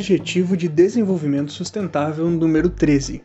Objetivo de Desenvolvimento Sustentável número 13.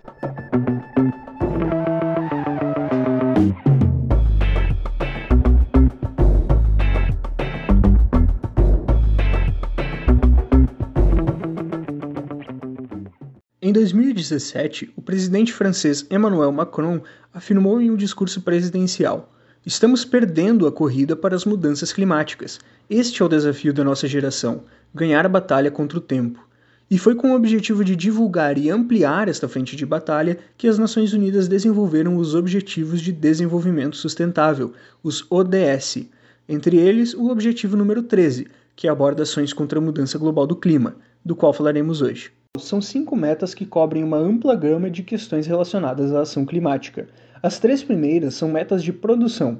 Em 2017, o presidente francês Emmanuel Macron afirmou em um discurso presidencial: Estamos perdendo a corrida para as mudanças climáticas. Este é o desafio da nossa geração: ganhar a batalha contra o tempo. E foi com o objetivo de divulgar e ampliar esta frente de batalha que as Nações Unidas desenvolveram os Objetivos de Desenvolvimento Sustentável, os ODS. Entre eles, o objetivo número 13, que aborda ações contra a mudança global do clima, do qual falaremos hoje. São cinco metas que cobrem uma ampla gama de questões relacionadas à ação climática. As três primeiras são metas de produção.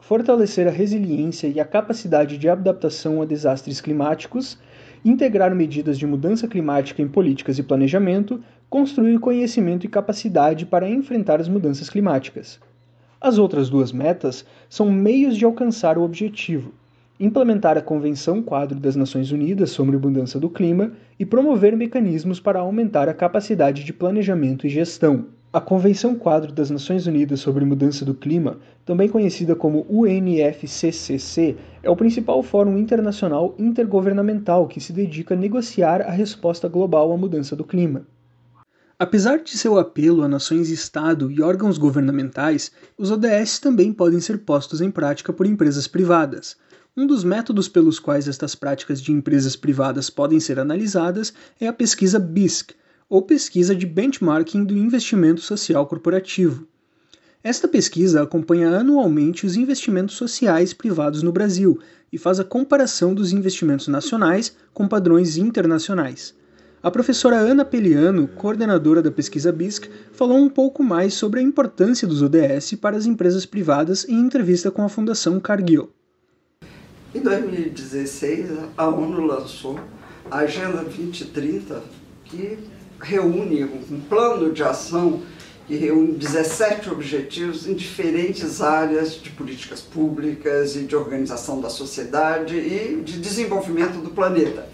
Fortalecer a resiliência e a capacidade de adaptação a desastres climáticos, integrar medidas de mudança climática em políticas e planejamento, construir conhecimento e capacidade para enfrentar as mudanças climáticas. As outras duas metas são meios de alcançar o objetivo, implementar a Convenção Quadro das Nações Unidas sobre Mudança do Clima e promover mecanismos para aumentar a capacidade de planejamento e gestão. A Convenção Quadro das Nações Unidas sobre Mudança do Clima, também conhecida como UNFCCC, é o principal fórum internacional intergovernamental que se dedica a negociar a resposta global à mudança do clima. Apesar de seu apelo a nações-estado e órgãos governamentais, os ODS também podem ser postos em prática por empresas privadas. Um dos métodos pelos quais estas práticas de empresas privadas podem ser analisadas é a pesquisa BISC, ou Pesquisa de Benchmarking do Investimento Social Corporativo. Esta pesquisa acompanha anualmente os investimentos sociais privados no Brasil e faz a comparação dos investimentos nacionais com padrões internacionais. A professora Ana Peliano, coordenadora da pesquisa BISC, falou um pouco mais sobre a importância dos ODS para as empresas privadas em entrevista com a Fundação Cargill. Em 2016, a ONU lançou a Agenda 2030, que reúne um plano de ação que reúne 17 objetivos em diferentes áreas de políticas públicas e de organização da sociedade e de desenvolvimento do planeta.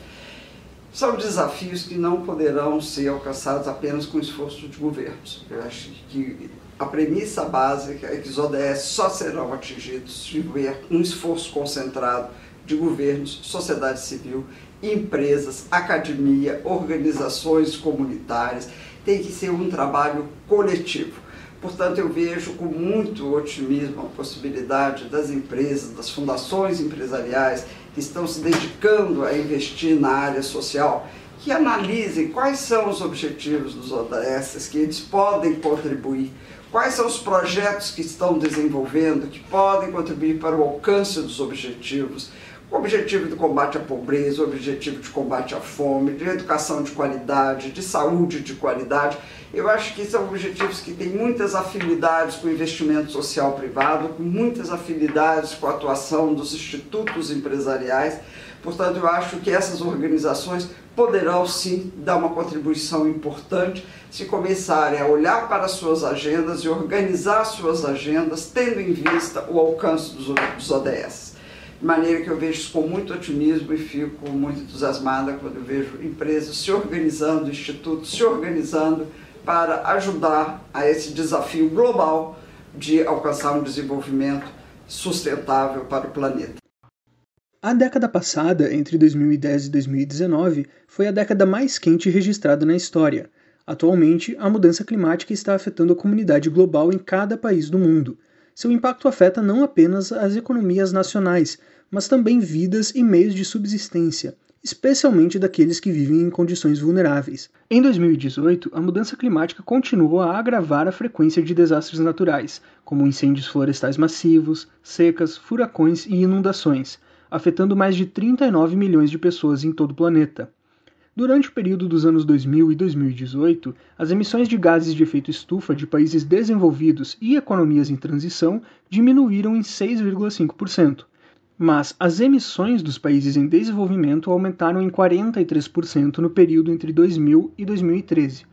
São desafios que não poderão ser alcançados apenas com esforço de governos. Eu acho que a premissa básica é que os ODS só serão atingidos se houver um esforço concentrado de governos, sociedade civil, empresas, academia, organizações comunitárias. Tem que ser um trabalho coletivo. Portanto, eu vejo com muito otimismo a possibilidade das empresas, das fundações empresariais que estão se dedicando a investir na área social, que analisem quais são os objetivos dos ODS, que eles podem contribuir quais são os projetos que estão desenvolvendo que podem contribuir para o alcance dos objetivos, o objetivo do combate à pobreza, o objetivo de combate à fome, de educação de qualidade, de saúde de qualidade. Eu acho que são objetivos que têm muitas afinidades com o investimento social privado, com muitas afinidades com a atuação dos institutos empresariais. Portanto, eu acho que essas organizações poderão sim dar uma contribuição importante se começarem a olhar para suas agendas e organizar suas agendas, tendo em vista o alcance dos ODS. De maneira que eu vejo isso com muito otimismo e fico muito entusiasmada quando eu vejo empresas se organizando, institutos se organizando para ajudar a esse desafio global de alcançar um desenvolvimento sustentável para o planeta. A década passada, entre 2010 e 2019, foi a década mais quente registrada na história. Atualmente, a mudança climática está afetando a comunidade global em cada país do mundo. Seu impacto afeta não apenas as economias nacionais, mas também vidas e meios de subsistência, especialmente daqueles que vivem em condições vulneráveis. Em 2018, a mudança climática continuou a agravar a frequência de desastres naturais, como incêndios florestais massivos, secas, furacões e inundações afetando mais de 39 milhões de pessoas em todo o planeta. Durante o período dos anos 2000 e 2018, as emissões de gases de efeito estufa de países desenvolvidos e economias em transição diminuíram em 6,5%, mas as emissões dos países em desenvolvimento aumentaram em 43% no período entre 2000 e 2013.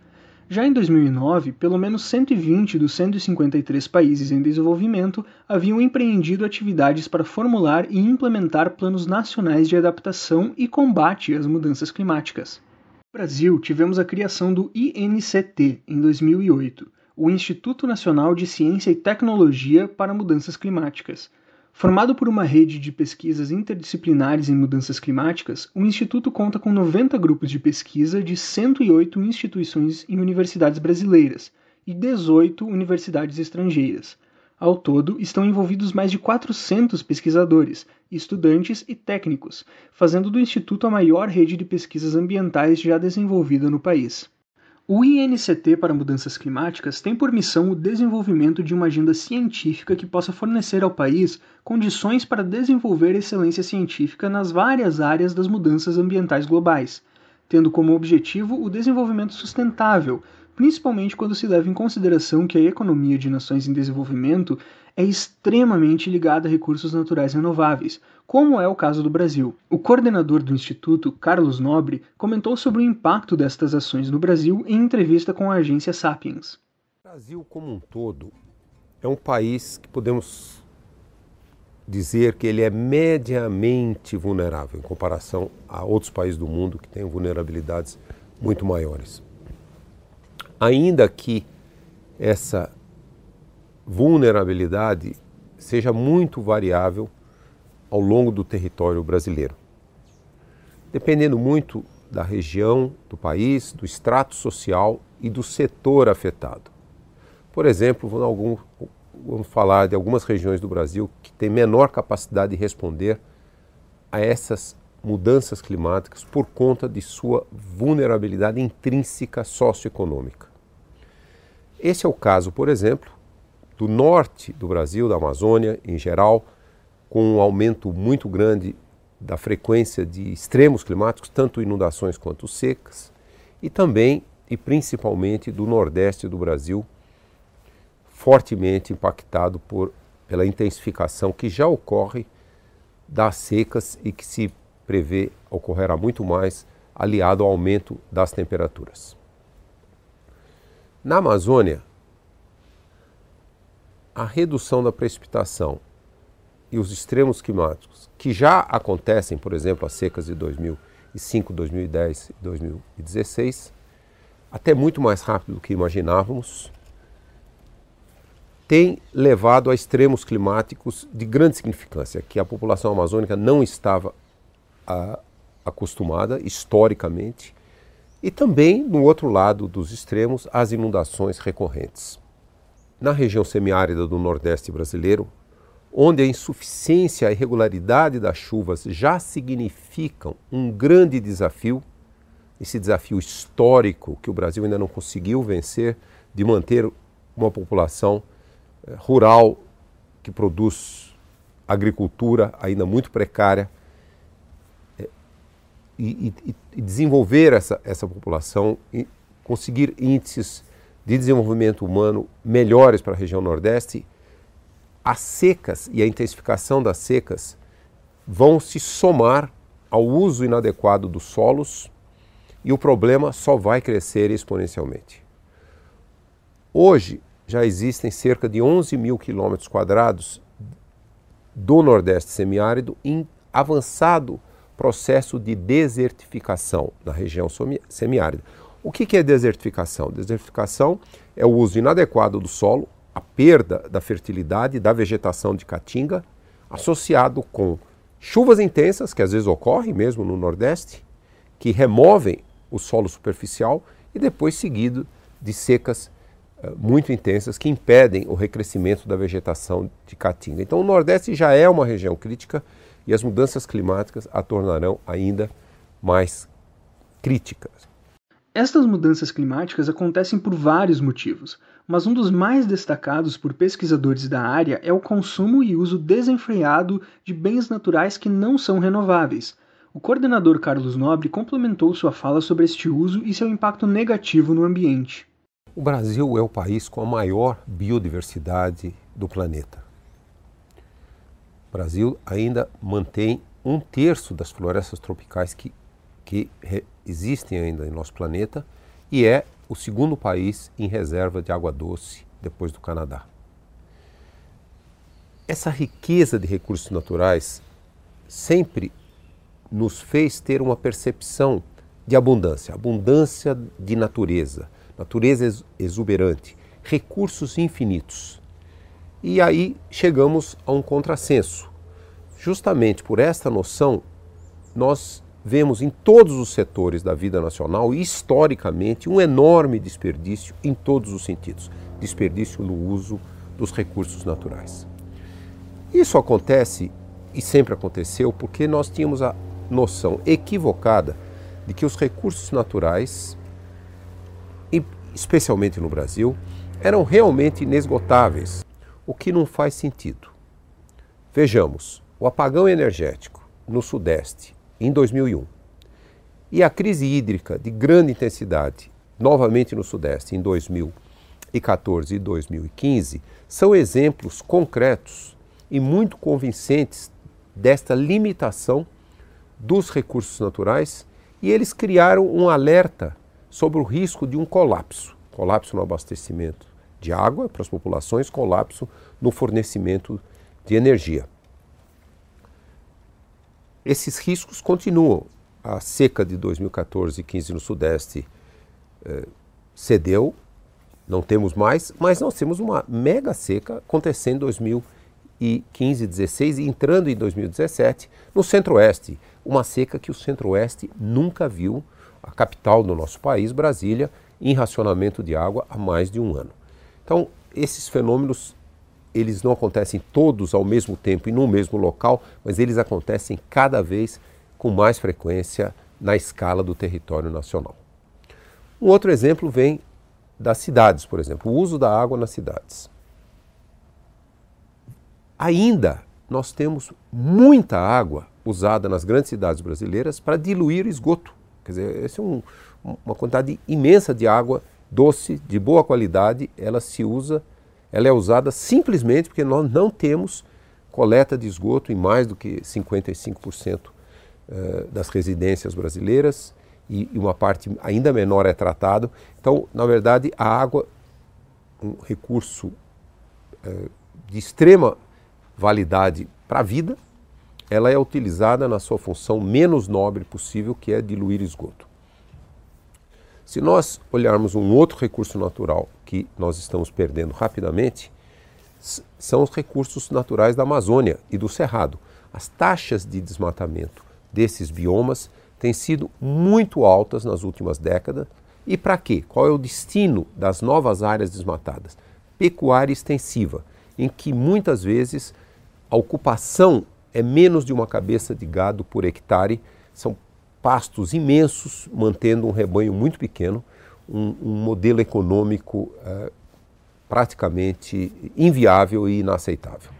Já em 2009, pelo menos 120 dos 153 países em desenvolvimento haviam empreendido atividades para formular e implementar planos nacionais de adaptação e combate às mudanças climáticas. No Brasil, tivemos a criação do INCT em 2008, o Instituto Nacional de Ciência e Tecnologia para Mudanças Climáticas. Formado por uma rede de pesquisas interdisciplinares em mudanças climáticas, o Instituto conta com 90 grupos de pesquisa de 108 instituições e universidades brasileiras e 18 universidades estrangeiras. Ao todo, estão envolvidos mais de 400 pesquisadores, estudantes e técnicos, fazendo do Instituto a maior rede de pesquisas ambientais já desenvolvida no país. O INCT para Mudanças Climáticas tem por missão o desenvolvimento de uma agenda científica que possa fornecer ao país condições para desenvolver excelência científica nas várias áreas das mudanças ambientais globais, tendo como objetivo o desenvolvimento sustentável, principalmente quando se leva em consideração que a economia de nações em desenvolvimento é extremamente ligada a recursos naturais renováveis, como é o caso do Brasil. O coordenador do Instituto, Carlos Nobre, comentou sobre o impacto destas ações no Brasil em entrevista com a agência Sapiens. O Brasil, como um todo, é um país que podemos dizer que ele é mediamente vulnerável em comparação a outros países do mundo que têm vulnerabilidades muito maiores ainda que essa vulnerabilidade seja muito variável ao longo do território brasileiro, dependendo muito da região do país, do extrato social e do setor afetado. Por exemplo, vamos falar de algumas regiões do Brasil que têm menor capacidade de responder a essas mudanças climáticas por conta de sua vulnerabilidade intrínseca socioeconômica. Esse é o caso, por exemplo, do norte do Brasil, da Amazônia em geral, com um aumento muito grande da frequência de extremos climáticos, tanto inundações quanto secas, e também e principalmente do nordeste do Brasil, fortemente impactado por, pela intensificação que já ocorre das secas e que se prevê ocorrerá muito mais, aliado ao aumento das temperaturas. Na Amazônia, a redução da precipitação e os extremos climáticos, que já acontecem, por exemplo, as secas de 2005, 2010 e 2016, até muito mais rápido do que imaginávamos, tem levado a extremos climáticos de grande significância, que a população amazônica não estava a, acostumada historicamente e também, no outro lado dos extremos, as inundações recorrentes. Na região semiárida do Nordeste brasileiro, onde a insuficiência e a irregularidade das chuvas já significam um grande desafio, esse desafio histórico que o Brasil ainda não conseguiu vencer, de manter uma população eh, rural que produz agricultura ainda muito precária, e, e, e desenvolver essa, essa população e conseguir índices de desenvolvimento humano melhores para a região Nordeste, as secas e a intensificação das secas vão se somar ao uso inadequado dos solos e o problema só vai crescer exponencialmente. Hoje já existem cerca de 11 mil quilômetros quadrados do Nordeste semiárido em avançado processo de desertificação na região semiárida. O que é desertificação? Desertificação é o uso inadequado do solo, a perda da fertilidade da vegetação de caatinga, associado com chuvas intensas, que às vezes ocorrem mesmo no Nordeste, que removem o solo superficial e depois seguido de secas uh, muito intensas que impedem o recrescimento da vegetação de caatinga. Então o Nordeste já é uma região crítica e as mudanças climáticas a tornarão ainda mais críticas. Estas mudanças climáticas acontecem por vários motivos, mas um dos mais destacados por pesquisadores da área é o consumo e uso desenfreado de bens naturais que não são renováveis. O coordenador Carlos Nobre complementou sua fala sobre este uso e seu impacto negativo no ambiente. O Brasil é o país com a maior biodiversidade do planeta. O Brasil ainda mantém um terço das florestas tropicais que, que existem ainda em nosso planeta e é o segundo país em reserva de água doce depois do Canadá. Essa riqueza de recursos naturais sempre nos fez ter uma percepção de abundância, abundância de natureza, natureza exuberante, recursos infinitos. E aí chegamos a um contrassenso. Justamente por esta noção, nós vemos em todos os setores da vida nacional, historicamente, um enorme desperdício em todos os sentidos desperdício no uso dos recursos naturais. Isso acontece e sempre aconteceu porque nós tínhamos a noção equivocada de que os recursos naturais, especialmente no Brasil, eram realmente inesgotáveis, o que não faz sentido. Vejamos, o apagão energético no Sudeste em 2001 e a crise hídrica de grande intensidade novamente no Sudeste em 2014 e 2015 são exemplos concretos e muito convincentes desta limitação dos recursos naturais e eles criaram um alerta sobre o risco de um colapso colapso no abastecimento de água para as populações, colapso no fornecimento de energia. Esses riscos continuam. A seca de 2014 e 15 no Sudeste eh, cedeu, não temos mais, mas nós temos uma mega seca acontecendo em 2015, 16 e entrando em 2017 no Centro-Oeste. Uma seca que o Centro-Oeste nunca viu, a capital do nosso país, Brasília, em racionamento de água há mais de um ano. Então, esses fenômenos eles não acontecem todos ao mesmo tempo e no mesmo local, mas eles acontecem cada vez com mais frequência na escala do território nacional. Um outro exemplo vem das cidades, por exemplo, o uso da água nas cidades. Ainda nós temos muita água usada nas grandes cidades brasileiras para diluir esgoto. Quer dizer, esse é um, uma quantidade imensa de água doce, de boa qualidade, ela se usa, ela é usada simplesmente porque nós não temos coleta de esgoto em mais do que 55% eh, das residências brasileiras e uma parte ainda menor é tratado. Então, na verdade, a água, um recurso eh, de extrema validade para a vida, ela é utilizada na sua função menos nobre possível, que é diluir esgoto. Se nós olharmos um outro recurso natural que nós estamos perdendo rapidamente, são os recursos naturais da Amazônia e do Cerrado. As taxas de desmatamento desses biomas têm sido muito altas nas últimas décadas. E para quê? Qual é o destino das novas áreas desmatadas? Pecuária extensiva, em que muitas vezes a ocupação é menos de uma cabeça de gado por hectare, são pastos imensos, mantendo um rebanho muito pequeno, um, um modelo econômico é, praticamente inviável e inaceitável.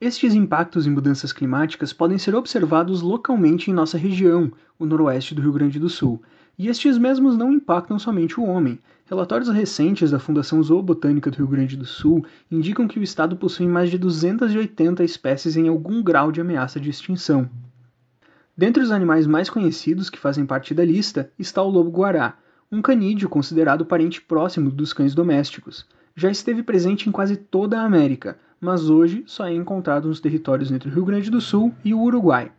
Estes impactos em mudanças climáticas podem ser observados localmente em nossa região, o noroeste do Rio Grande do Sul, e estes mesmos não impactam somente o homem. Relatórios recentes da Fundação Zoobotânica do Rio Grande do Sul indicam que o estado possui mais de 280 espécies em algum grau de ameaça de extinção. Dentre os animais mais conhecidos que fazem parte da lista está o lobo-guará, um canídeo considerado parente próximo dos cães domésticos. Já esteve presente em quase toda a América, mas hoje só é encontrado nos territórios entre o Rio Grande do Sul e o Uruguai.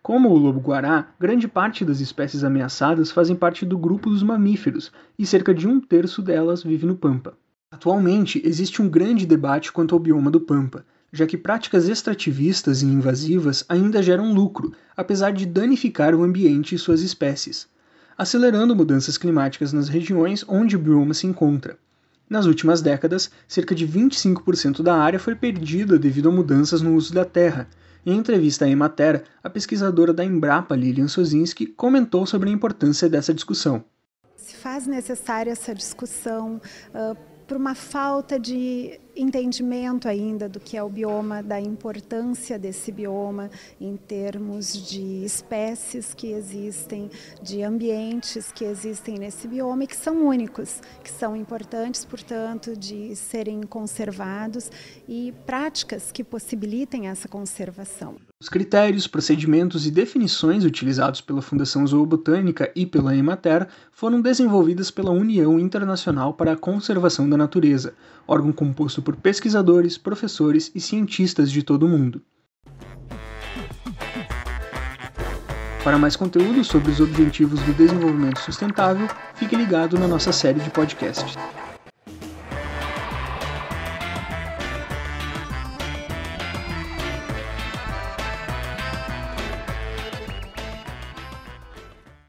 Como o lobo-guará, grande parte das espécies ameaçadas fazem parte do grupo dos mamíferos e cerca de um terço delas vive no Pampa. Atualmente, existe um grande debate quanto ao bioma do Pampa, já que práticas extrativistas e invasivas ainda geram lucro, apesar de danificar o ambiente e suas espécies, acelerando mudanças climáticas nas regiões onde o bioma se encontra. Nas últimas décadas, cerca de 25% da área foi perdida devido a mudanças no uso da terra. Em entrevista à Emater, a pesquisadora da Embrapa, Lilian Sozinski, comentou sobre a importância dessa discussão. Se faz necessária essa discussão uh, por uma falta de entendimento ainda do que é o bioma, da importância desse bioma em termos de espécies que existem, de ambientes que existem nesse bioma e que são únicos, que são importantes, portanto, de serem conservados e práticas que possibilitem essa conservação. Os critérios, procedimentos e definições utilizados pela Fundação Zoobotânica e pela Emater foram desenvolvidas pela União Internacional para a Conservação da Natureza, órgão composto por pesquisadores, professores e cientistas de todo o mundo. Para mais conteúdo sobre os Objetivos do Desenvolvimento Sustentável, fique ligado na nossa série de podcasts.